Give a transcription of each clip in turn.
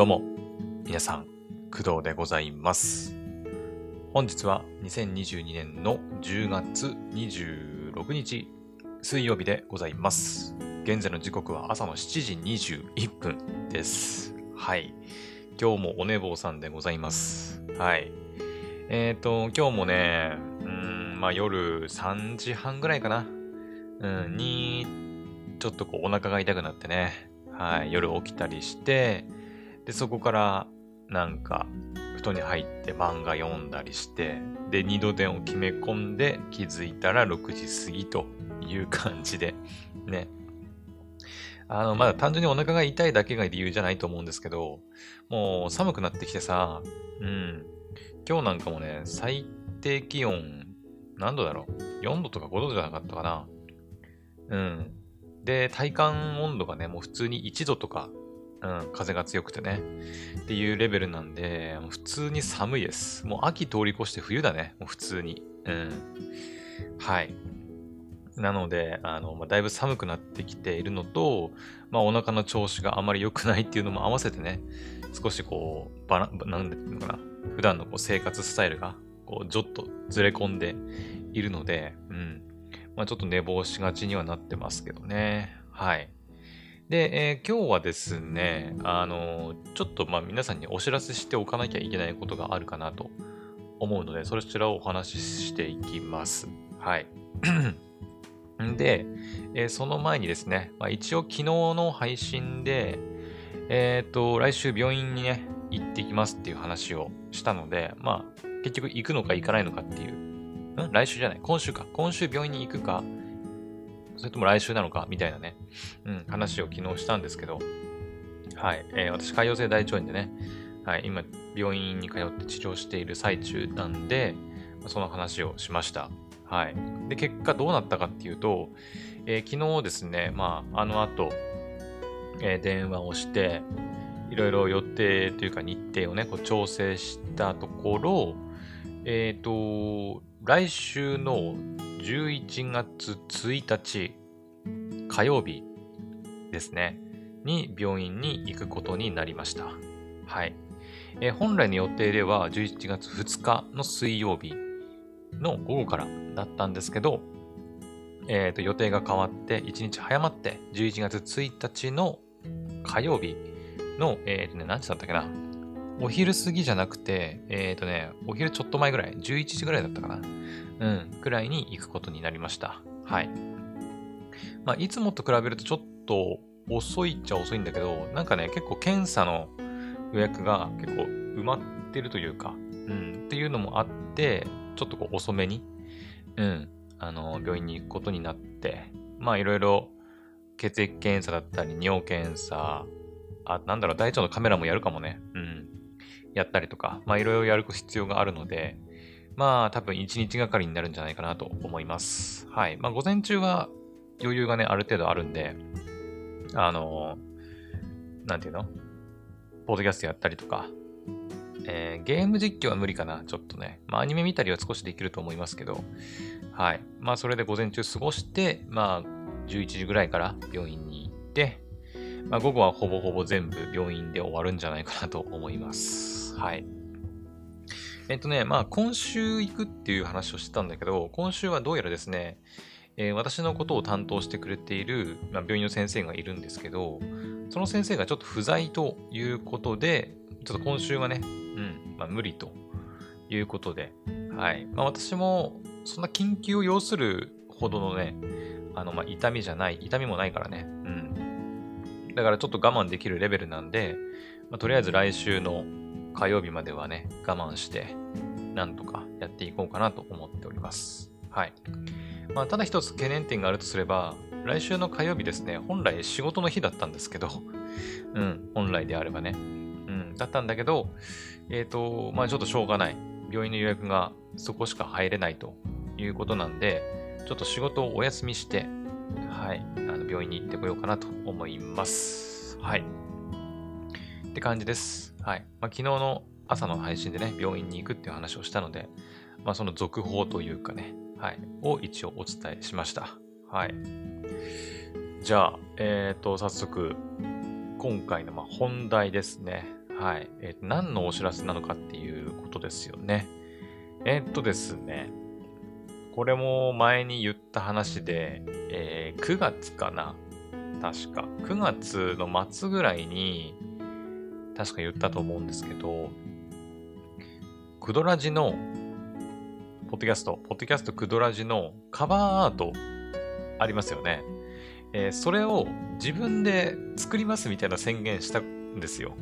どうも、皆さん、工藤でございます。本日は2022年の10月26日、水曜日でございます。現在の時刻は朝の7時21分です。はい。今日もお寝坊さんでございます。はい。えっ、と、今日もね、うん、まあ夜3時半ぐらいかな。うん、に、ちょっとこうお腹が痛くなってね。はい。夜起きたりして、で、そこから、なんか、布団に入って漫画読んだりして、で、二度電を決め込んで気づいたら6時過ぎという感じで、ね。あの、まだ単純にお腹が痛いだけが理由じゃないと思うんですけど、もう寒くなってきてさ、うん。今日なんかもね、最低気温、何度だろう ?4 度とか5度じゃなかったかな？うん。で、体感温度がね、もう普通に1度とか、うん、風が強くてね、っていうレベルなんで、普通に寒いです。もう秋通り越して冬だね、もう普通に。うん。はい。なので、あの、まあ、だいぶ寒くなってきているのと、まあ、お腹の調子があまり良くないっていうのも合わせてね、少しこう、バラ、なんていうのかな、普段のこう生活スタイルが、こう、ちょっとずれ込んでいるので、うん。まあ、ちょっと寝坊しがちにはなってますけどね。はい。で、えー今日はですね、あのちょっとまあ皆さんにお知らせしておかなきゃいけないことがあるかなと思うので、そちらをお話ししていきます。はい。で、えーその前にですね、まあ、一応昨日の配信で、えっ、と、来週病院にね、行ってきますっていう話をしたので、まあ、結局行くのか行かないのかっていう、ん？来週じゃない、今週か。今週病院に行くか、それとも来週なのか、みたいなね、うん、話を昨日したんですけど、はい、えー私、潰瘍性大腸炎でね、はい、今、病院に通って治療している最中なんで、その話をしました。はい。で、結果どうなったかっていうと、えー昨日ですね、まあ、あの後、えー電話をして、いろいろ予定というか日程をね、こう調整したところ、えっ、と、来週の11月1日火曜日ですね、に病院に行くことになりました。はい。えー本来の予定では11月2日の水曜日の午後からだったんですけど、えーと予定が変わって1日早まって11月1日の火曜日の、えーとね、何時だったっけな？お昼過ぎじゃなくて、えっ、とね、お昼ちょっと前ぐらい、11時ぐらいだったかなうん、くらいに行くことになりました。はい。まあ、いつもと比べるとちょっと遅いっちゃ遅いんだけど、なんかね、結構検査の予約が結構埋まってるというか、うん、っていうのもあって、ちょっとこう遅めに、うん、あの、病院に行くことになって、まあ、いろいろ血液検査だったり、尿検査、あ、なんだろう、大腸のカメラもやるかもね。うん。やったりとか、まあいろいろやる必要があるので、まあ多分1日がかりになるんじゃないかなと思います。はい。まあ午前中は余裕がね、ある程度あるんで、あのなんていうの？ポッドキャストやったりとか、えーゲーム実況は無理かな、ちょっとね。まあアニメ見たりは少しできると思いますけど、はい。まあそれで午前中過ごして、まあ11時ぐらいから病院に行って、まあ、午後はほぼほぼ全部病院で終わるんじゃないかなと思います。はい。えっとね、まあ、今週行くっていう話をしてたんだけど、今週はどうやらですね、えー私のことを担当してくれている、まあ、病院の先生がいるんですけど、その先生がちょっと不在ということで、ちょっと今週はね、うん、まあ、無理ということで、はい。まあ、私も、そんな緊急を要するほどのね、あの、ま、痛みじゃない、痛みもないからね、うん。だからちょっと我慢できるレベルなんで、ま、とりあえず来週の火曜日まではね、我慢して、なんとかやっていこうかなと思っております。はい。まあ、ただ一つ懸念点があるとすれば、来週の火曜日ですね、本来仕事の日だったんですけど、うん、本来であればね、うん、だったんだけど、えっ、と、まあちょっとしょうがない。病院の予約がそこしか入れないということなんで、ちょっと仕事をお休みして、はい、あの病院に行ってこようかなと思います。はい。って感じです。はい。まあ、昨日の朝の配信でね、病院に行くっていう話をしたので、まあ、その続報というかね、はい、を一応お伝えしました。はい。じゃあ、えっ、と、早速、今回のま本題ですね。はい。えー、何のお知らせなのかっていうことですよね。えー、っとですね。これも前に言った話で、えー、9月かな？確か。9月の末ぐらいに、確か言ったと思うんですけど、クドラジの、ポッドキャスト、ポッドキャストクドラジのカバーアートありますよね。えー、それを自分で作りますみたいな宣言したんですよ。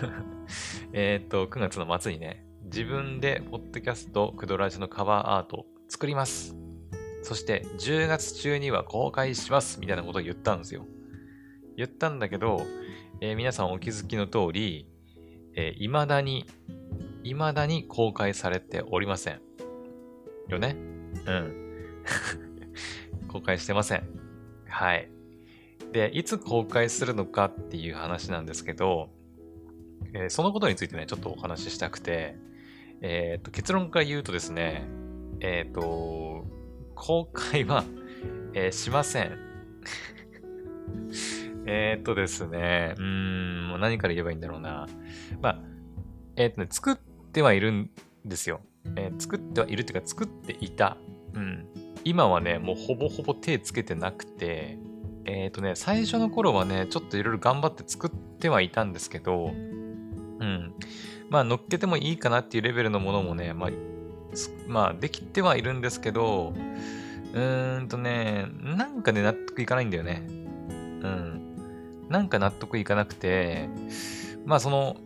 えっと、9月の末にね、自分でポッドキャストクドラジのカバーアート作ります。そして10月中には公開しますみたいなことを言ったんですよ。言ったんだけど、えー、皆さんお気づきの通り、えー、未だに、未だに公開されておりません。よね？うん。公開してません。はい。で、いつ公開するのかっていう話なんですけど、えー、そのことについてね、ちょっとお話ししたくて、えっ、ー、と、結論から言うとですね、えっ、ー、と、公開は、え、しません。えっとですね、うん、何から言えばいいんだろうな。まあ、えっ、とね、作ってはいるんですよ。えー、作ってはいるっていうか、作っていた。うん。今はね、もうほぼほぼ手つけてなくて、えっ、とね、最初の頃はね、ちょっといろいろ頑張って作ってはいたんですけど、うん。まあ、乗っけてもいいかなっていうレベルのものもね、まあ、まあ、できてはいるんですけど、うーんとね、なんかね、納得いかないんだよね。うん。なんか納得いかなくて、まあその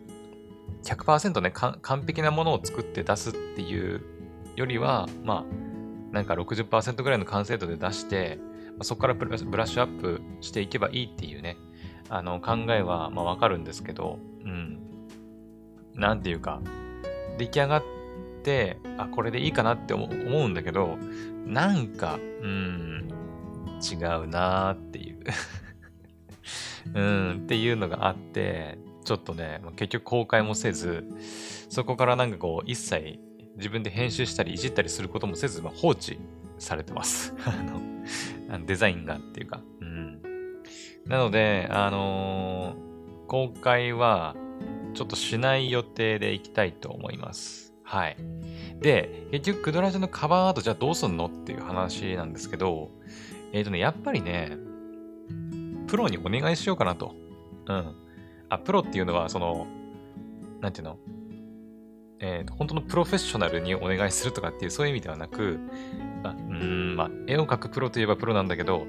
100%ね、完璧なものを作って出すっていうよりは、まあ、なんか60%ぐらいの完成度で出して、まあ、そこからブラッシュアップしていけばいいっていうね、あの考えはまあわかるんですけど、うん。なんていうか、出来上がって、あ、これでいいかなって思うんだけど、なんか、うん、違うなーっていううん、っていうのがあって、ちょっとね、結局公開もせず、そこからなんかこう、一切自分で編集したりいじったりすることもせず、まあ、放置されてます。あの、デザインがっていうか。うん。なので、あのー、公開はちょっとしない予定でいきたいと思います。はい。で、結局、クドラジのカバーアートじゃあどうすんのっていう話なんですけど、えっ、ー、とね、やっぱりね、プロにお願いしようかなと。うん。あ、プロっていうのは、その、なんていうの？えー、本当のプロフェッショナルにお願いするとかっていう、そういう意味ではなく、あ、うん、まあ、絵を描くプロといえばプロなんだけど、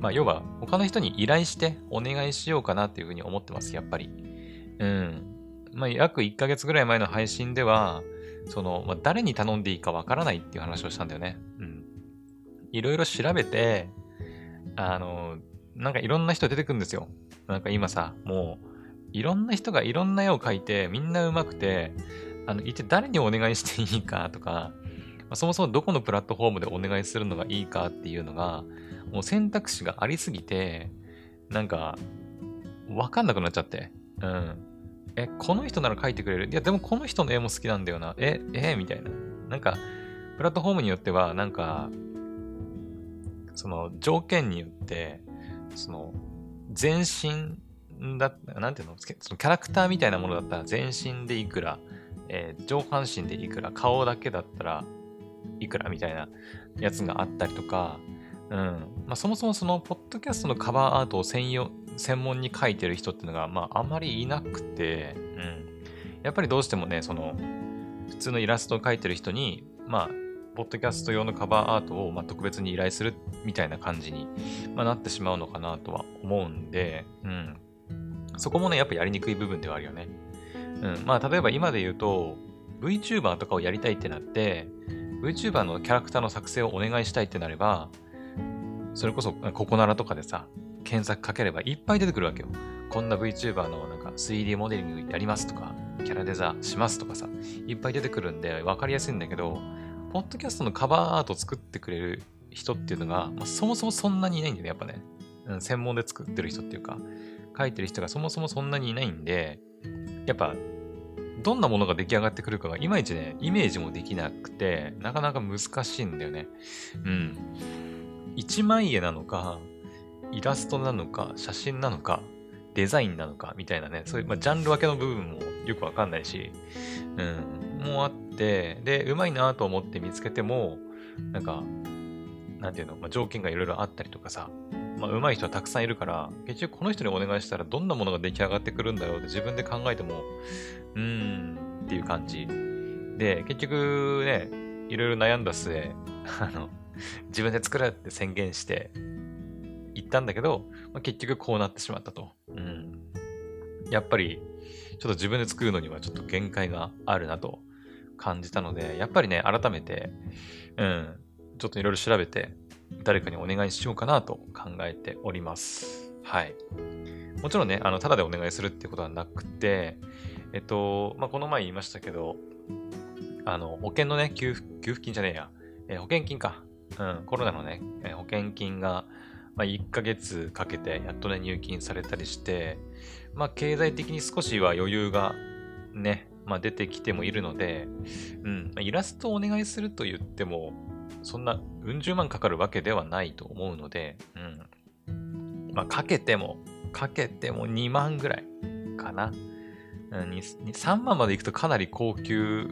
まあ、要は、他の人に依頼してお願いしようかなっていうふうに思ってます、やっぱり。うん。まあ、約1ヶ月ぐらい前の配信では、その、まあ、誰に頼んでいいかわからないっていう話をしたんだよね。うん。いろいろ調べて、あの、なんかいろんな人出てくるんですよ。なんか今さ、もう、いろんな人がいろんな絵を描いて、みんな上手くて、あの、一体誰にお願いしていいかとか、ま、そもそもどこのプラットフォームでお願いするのがいいかっていうのが、もう選択肢がありすぎて、なんか、わかんなくなっちゃって。うん。え、この人なら描いてくれる？いや、でもこの人の絵も好きなんだよな。え、えみたいな。なんか、プラットフォームによっては、なんか、その条件によって、その、全身だ、なんていうの？そのキャラクターみたいなものだったら全身でいくら、えー、上半身でいくら、顔だけだったらいくらみたいなやつがあったりとか、うん。まあ、そもそもその、ポッドキャストのカバーアートを専用、専門に書いてる人っていうのが、まあ、あんまりいなくて、うん。やっぱりどうしてもね、その、普通のイラストを描いてる人に、まあ、ポッドキャスト用のカバーアートを、まあ、特別に依頼するみたいな感じに、まあ、なってしまうのかなとは思うんで、うん。そこもね、やっぱやりにくい部分ではあるよね。うん。まあ、例えば今で言うと、VTuber とかをやりたいってなって、VTuber のキャラクターの作成をお願いしたいってなれば、それこそ、ココナラとかでさ、検索かければいっぱい出てくるわけよ。こんな VTuber のなんか 3D モデリングやりますとか、キャラデザしますとかさ、いっぱい出てくるんで分かりやすいんだけど、ポッドキャストのカバーアート作ってくれる人っていうのが、まあ、そもそもそんなにいないんだよね、やっぱね。うん、専門で作ってる人っていうか、書いてる人がそもそもそんなにいないんで、やっぱ、どんなものが出来上がってくるかがいまいちね、イメージもできなくて、なかなか難しいんだよね。うん。一枚絵なのか、イラストなのか、写真なのか、デザインなのかみたいなね、そういう、まあ、ジャンル分けの部分もよくわかんないし、うん、もうあって、で、うまいなと思って見つけても、なんか、なんていうの、まあ、条件がいろいろあったりとかさ、まあ、上手い人はたくさんいるから、結局この人にお願いしたらどんなものが出来上がってくるんだろうって自分で考えても、うーんっていう感じ。で、結局ね、いろいろ悩んだ末、あの、自分で作るって宣言して行ったんだけど、まあ、結局こうなってしまったと。うん。やっぱり、ちょっと自分で作るのにはちょっと限界があるなと感じたので、やっぱりね、改めて、うん、ちょっといろいろ調べて、誰かにお願いしようかなと考えております。はい。もちろんね、あの、ただでお願いするってことはなくて、えっと、まあ、この前言いましたけど、あの、保険のね、給付給付金じゃねえや、えー、保険金か。うん、コロナのね、えー、保険金が、まあ、1ヶ月かけてやっとね、入金されたりして、まあ、経済的に少しは余裕がね、まあ、出てきてもいるので、うん、イラストをお願いすると言っても、そんなうん十万かかるわけではないと思うので、うん。まあ、かけても、かけても2万ぐらいかな。うん、3万までいくとかなり高級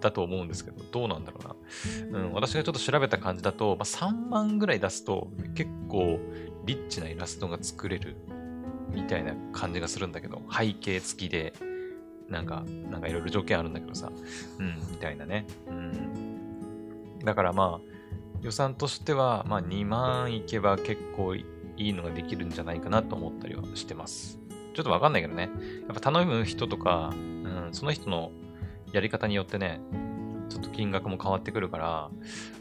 だと思うんですけど、どうなんだろうな。うん、私がちょっと調べた感じだと、まあ、3万ぐらい出すと結構リッチなイラストが作れるみたいな感じがするんだけど、背景付きで、なんか、なんかいろいろ条件あるんだけどさ、うん、みたいなね。うん。だからまあ、予算としては、まあ2万いけば結構いいのができるんじゃないかなと思ったりはしてます。ちょっとわかんないけどね。やっぱ頼む人とか、うん、その人のやり方によってね、ちょっと金額も変わってくるから、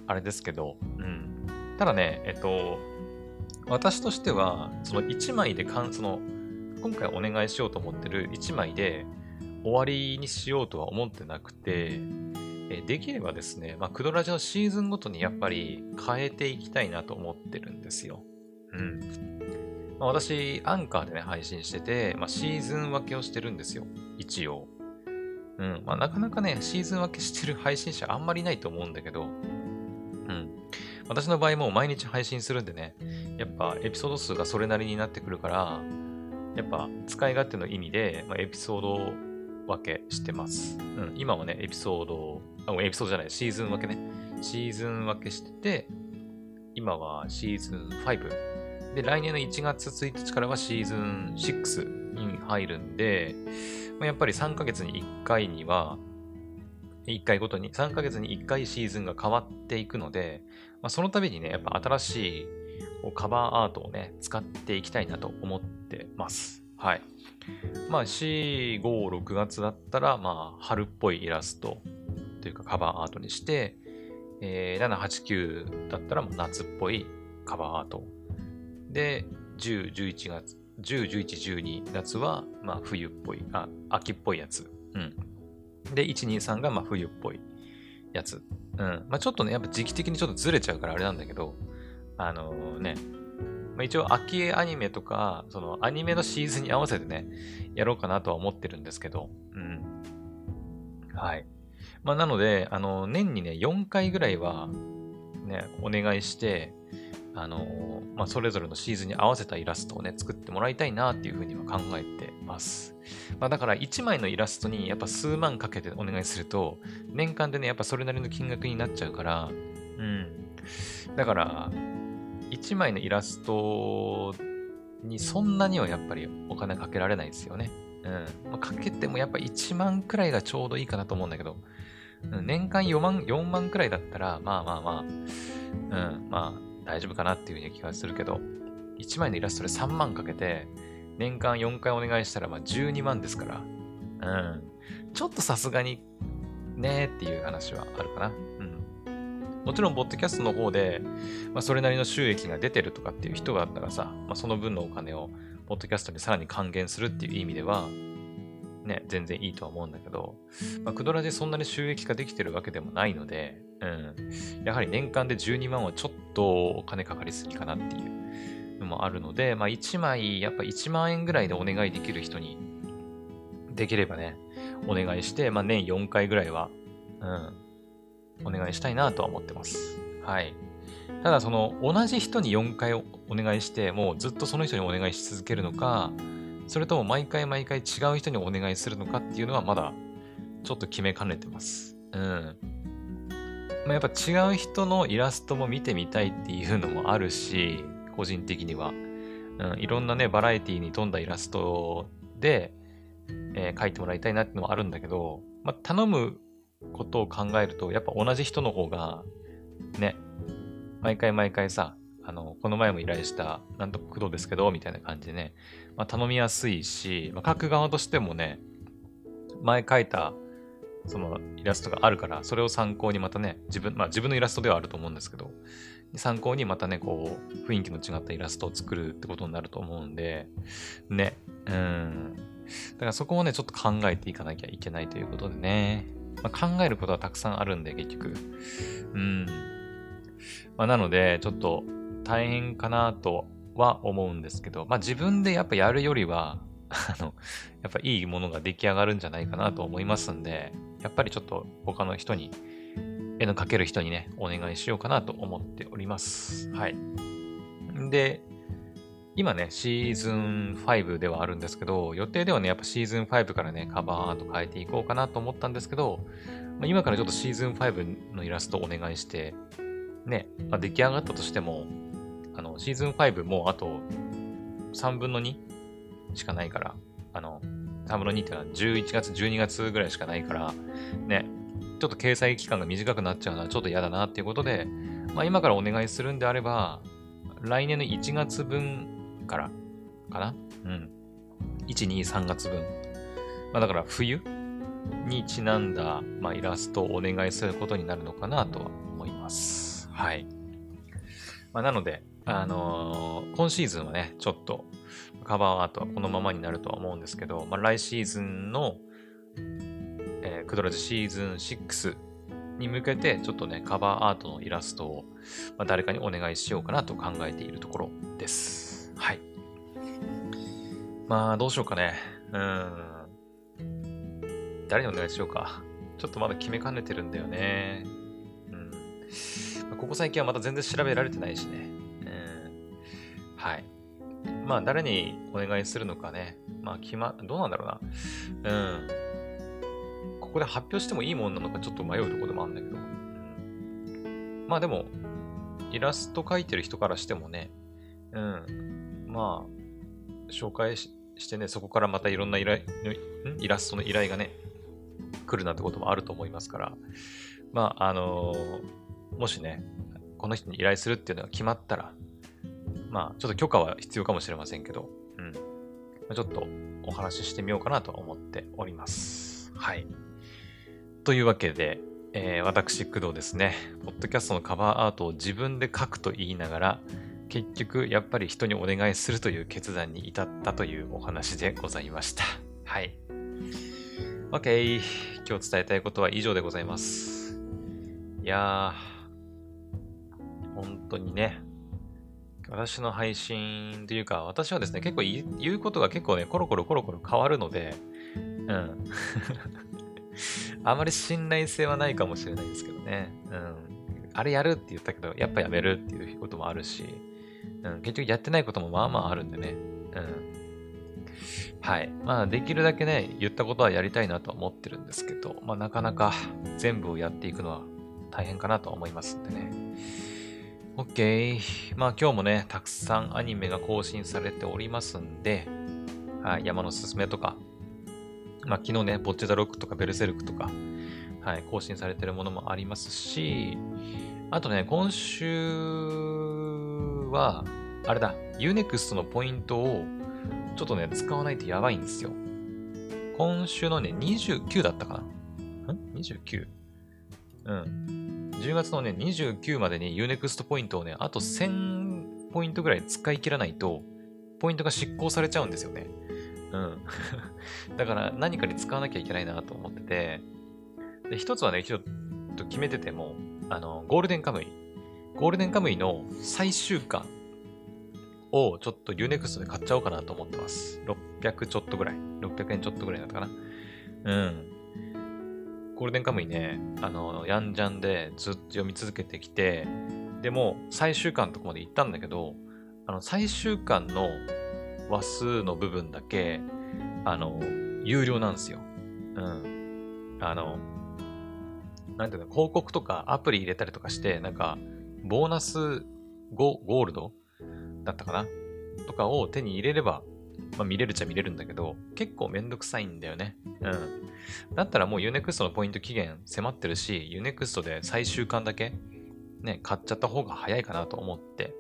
あれですけど、うん。ただね、えっと、私としては、その1枚でかん、その、今回お願いしようと思ってる1枚で終わりにしようとは思ってなくて、えできればですね、まあ、クドラジのシーズンごとにやっぱり変えていきたいなと思ってるんですよ。うん。まあ、私、アンカーでね、配信してて、まあ、シーズン分けをしてるんですよ。一応。うん。まあ、なかなかね、シーズン分けしてる配信者あんまりないと思うんだけど、うん。私の場合も毎日配信するんでね、やっぱエピソード数がそれなりになってくるから、やっぱ使い勝手の意味で、まあ、エピソード分けしてます。うん。今はね、エピソードあ、エピソードじゃない、シーズン分けね。シーズン分けしてて、今はシーズン5。で、来年の1月1日からはシーズン6に入るんで、やっぱり3ヶ月に1回には、1回ごとに、3ヶ月に1回シーズンが変わっていくので、まあ、その度にね、やっぱ新しいカバーアートをね、使っていきたいなと思ってます。はい。まあ、4、5、6月だったら、まあ、春っぽいイラストというかカバーアートにして、えー、7、8、9だったらもう夏っぽいカバーアート。で、10、11月、10、11、12月は、まあ冬っぽい、あ、秋っぽいやつ。うん。で、1、2、3がまあ冬っぽいやつ。うん。まあちょっとね、やっぱ時期的にちょっとずれちゃうからあれなんだけど、あのー、ね、まあ、一応秋アニメとか、そのアニメのシーズンに合わせてね、やろうかなとは思ってるんですけど、うん。はい。まあ、なので、あの、年にね、4回ぐらいは、ね、お願いして、あの、まあ、それぞれのシーズンに合わせたイラストをね、作ってもらいたいなっていうふうには考えてます。まあ、だから1枚のイラストにやっぱ数万かけてお願いすると、年間でね、やっぱそれなりの金額になっちゃうから、うん。だから、1枚のイラストにそんなにはやっぱりお金かけられないですよね。うん。まあ、かけてもやっぱ1万くらいがちょうどいいかなと思うんだけど、年間4万、4万くらいだったら、まあまあまあ、うん、まあ大丈夫かなっていうふうに気がするけど、1枚のイラストで3万かけて、年間4回お願いしたら、まあ12万ですから、うん、ちょっとさすがに、ねーっていう話はあるかな。うん。もちろん、ボッドキャストの方で、まあ、それなりの収益が出てるとかっていう人があったらさ、まあ、その分のお金を、ポッドキャストにさらに還元するっていう意味では、ね、全然いいとは思うんだけど、まあ、クドラでそんなに収益化できてるわけでもないので、うん。やはり年間で12万はちょっとお金かかりすぎかなっていうのもあるので、まあ1枚、やっぱ1万円ぐらいでお願いできる人に、できればね、お願いして、まあ年4回ぐらいは、うん、お願いしたいなとは思ってます。はい。ただその同じ人に4回お願いしてもうずっとその人にお願いし続けるのかそれとも毎回毎回違う人にお願いするのかっていうのはまだちょっと決めかねてます。うん。まあ、やっぱ違う人のイラストも見てみたいっていうのもあるし、個人的には。うん、いろんなね、バラエティに富んだイラストで、えー、描いてもらいたいなっていうのもあるんだけど、まあ、頼むことを考えると、やっぱ同じ人の方が、ね、毎回毎回さ、あの、この前も依頼した、なんとか工藤ですけど、みたいな感じでね、まあ、頼みやすいし、まあ、書く側としてもね、前書いた、そのイラストがあるから、それを参考にまたね、自分、まあ自分のイラストではあると思うんですけど、参考にまたね、こう、雰囲気の違ったイラストを作るってことになると思うんで、ね、うん。だからそこをね、ちょっと考えていかなきゃいけないということでね、まあ、考えることはたくさんあるんで、結局。うん。まあ、なので、ちょっと大変かなとは思うんですけど、まあ自分でやっぱやるよりは、あの、やっぱいいものが出来上がるんじゃないかなと思いますんで、やっぱりちょっと他の人に、絵の描ける人にね、お願いしようかなと思っております。はい。で、今ね、シーズン5ではあるんですけど、予定ではね、やっぱシーズン5からね、カバーアート変えていこうかなと思ったんですけど、まあ、今からちょっとシーズン5のイラストお願いして、ね、まあ、出来上がったとしても、あの、シーズン5もうあと3分の2しかないから、あの、3分の2っていうのは11月、12月ぐらいしかないから、ね、ちょっと掲載期間が短くなっちゃうのはちょっと嫌だなっていうことで、まあ今からお願いするんであれば、来年の1月分からかな？うん。1、2、3月分。まあだから冬にちなんだ、まあ、イラストをお願いすることになるのかなとは思います。はい。まあ、なので、あのー、今シーズンはね、ちょっとカバーアートはこのままになるとは思うんですけど、まあ、来シーズンの、えー、クドラジシーズン6に向けて、ちょっとね、カバーアートのイラストを、まあ、誰かにお願いしようかなと考えているところです。はい。まあ、どうしようかね。うん。誰にお願いしようか。ちょっとまだ決めかねてるんだよね。うん。まあ、ここ最近はまた全然調べられてないしね。はい。まあ、誰にお願いするのかね。まあ、決ま、どうなんだろうな。うん。ここで発表してもいいもんなのかちょっと迷うところでもあるんだけど。うん、まあでも、イラスト描いてる人からしてもね、うん。まあ、紹介してね、そこからまたいろんな依頼、イラストの依頼がね、来るなんてこともあると思いますから、まあ、あのー、もしね、この人に依頼するっていうのが決まったら、まあ、ちょっと許可は必要かもしれませんけど、うん。ちょっとお話ししてみようかなと思っております。はい。というわけで、えー、私、工藤ですね、ポッドキャストのカバーアートを自分で書くと言いながら、結局、やっぱり人にお願いするという決断に至ったというお話でございました。はい。OK。今日伝えたいことは以上でございます。いやー、本当にね、私の配信というか、私はですね、結構言うことが結構ね、コロコロコロコロ変わるので、うん。あまり信頼性はないかもしれないですけどね。うん。あれやるって言ったけど、やっぱやめるっていうこともあるし、うん。結局やってないこともまあまああるんでね。うん。はい。まあ、できるだけね、言ったことはやりたいなと思ってるんですけど、まあ、なかなか全部をやっていくのは大変かなと思いますんでね。OK。まあ今日もね、たくさんアニメが更新されておりますんで、はい、山のすすめとか、まあ昨日ね、ボッチェダロックとかベルセルクとか、はい、更新されてるものもありますし、あとね、今週は、あれだ、Unext のポイントをちょっとね、使わないとやばいんですよ。今週のね、29だったかな？ん ?29? うん。10月のね、29までに Unext ポイントをね、あと1000ポイントぐらい使い切らないと、ポイントが執行されちゃうんですよね。うん。だから何かに使わなきゃいけないなと思ってて、で、一つはね、ちょっと決めてても、あの、ゴールデンカムイ。ゴールデンカムイの最終巻をちょっと Unext で買っちゃおうかなと思ってます。600ちょっとぐらい。600円ちょっとぐらいだったかな。うん。ゴールデンカムイね、あの、ヤンジャンでずっと読み続けてきて、でも、最終巻のとこまで行ったんだけど、あの、最終巻の話数の部分だけ、あの、有料なんですよ。うん。あの、なんていうの、広告とかアプリ入れたりとかして、なんか、ボーナス 5, ゴールドだったかなとかを手に入れれば、まあ、見れるっちゃ見れるんだけど、結構めんどくさいんだよね。うん。だったらもう Unext のポイント期限迫ってるし、Unext で最終巻だけ、ね、買っちゃった方が早いかなと思って、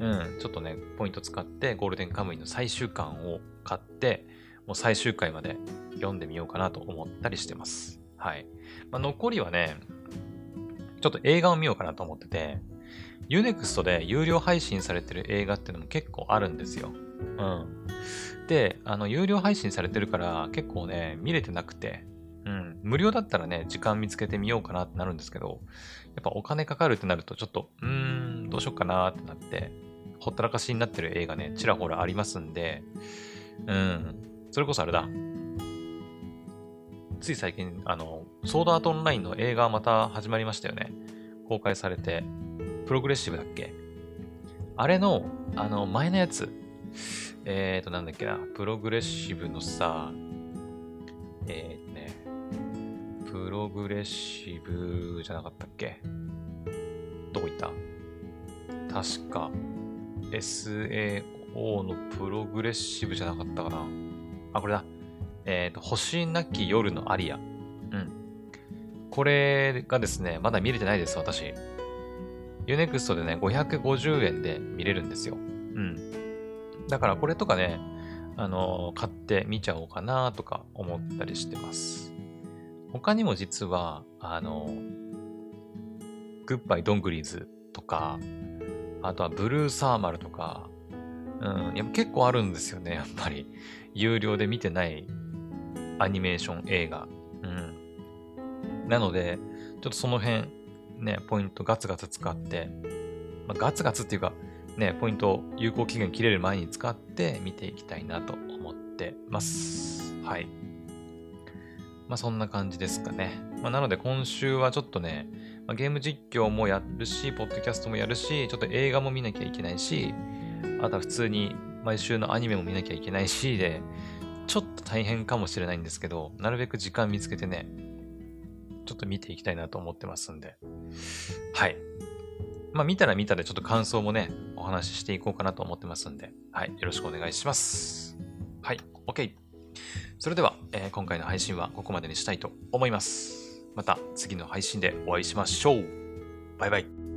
うん、ちょっとね、ポイント使ってゴールデンカムイの最終巻を買って、もう最終回まで読んでみようかなと思ったりしてます。はい。まあ、残りはね、ちょっと映画を見ようかなと思ってて、Unext で有料配信されてる映画っていうのも結構あるんですよ。うん。で、あの、有料配信されてるから結構ね、見れてなくて、うん。無料だったらね、時間見つけてみようかなってなるんですけど、やっぱお金かかるってなるとちょっと、うーん、どうしよっかなってなって、ほったらかしになってる映画ね、ちらほらありますんで、うん。それこそあれだ。つい最近、あの、ソードアートオンラインの映画また始まりましたよね。公開されて、プログレッシブだっけあれの、あの、前のやつ、えーと、なんだっけな、プログレッシブのさ、えーとね、プログレッシブじゃなかったっけ？どこ行った？確か、SAO のプログレッシブじゃなかったかな。あ、これだ。えっ、ー、と、星なき夜のアリア。うん。これがですね、まだ見れてないです、私。ユネクストでね、550円で見れるんですよ。うん。だからこれとかね、あの、買って見ちゃおうかなとか思ったりしてます。他にも実は、あの、グッバイドングリーズとか、あとはブルーサーマルとか、うん、やっぱ結構あるんですよね、やっぱり。有料で見てないアニメーション映画。うん。なので、ちょっとその辺、ね、ポイントガツガツ使って、まあ、ガツガツっていうか、ね、ポイント有効期限切れる前に使って見ていきたいなと思ってます。はい。まあそんな感じですかね。まあなので今週はちょっとね、まあ、ゲーム実況もやるし、ポッドキャストもやるし、ちょっと映画も見なきゃいけないし、あとは普通に毎週のアニメも見なきゃいけないしで、ちょっと大変かもしれないんですけど、なるべく時間見つけてね、ちょっと見ていきたいなと思ってますんで。はい。まあ見たら見たでちょっと感想もね、お話ししていこうかなと思ってますんで、はい。よろしくお願いします。はい。OK。それでは、えー、今回の配信はここまでにしたいと思います。また次の配信でお会いしましょう。バイバイ。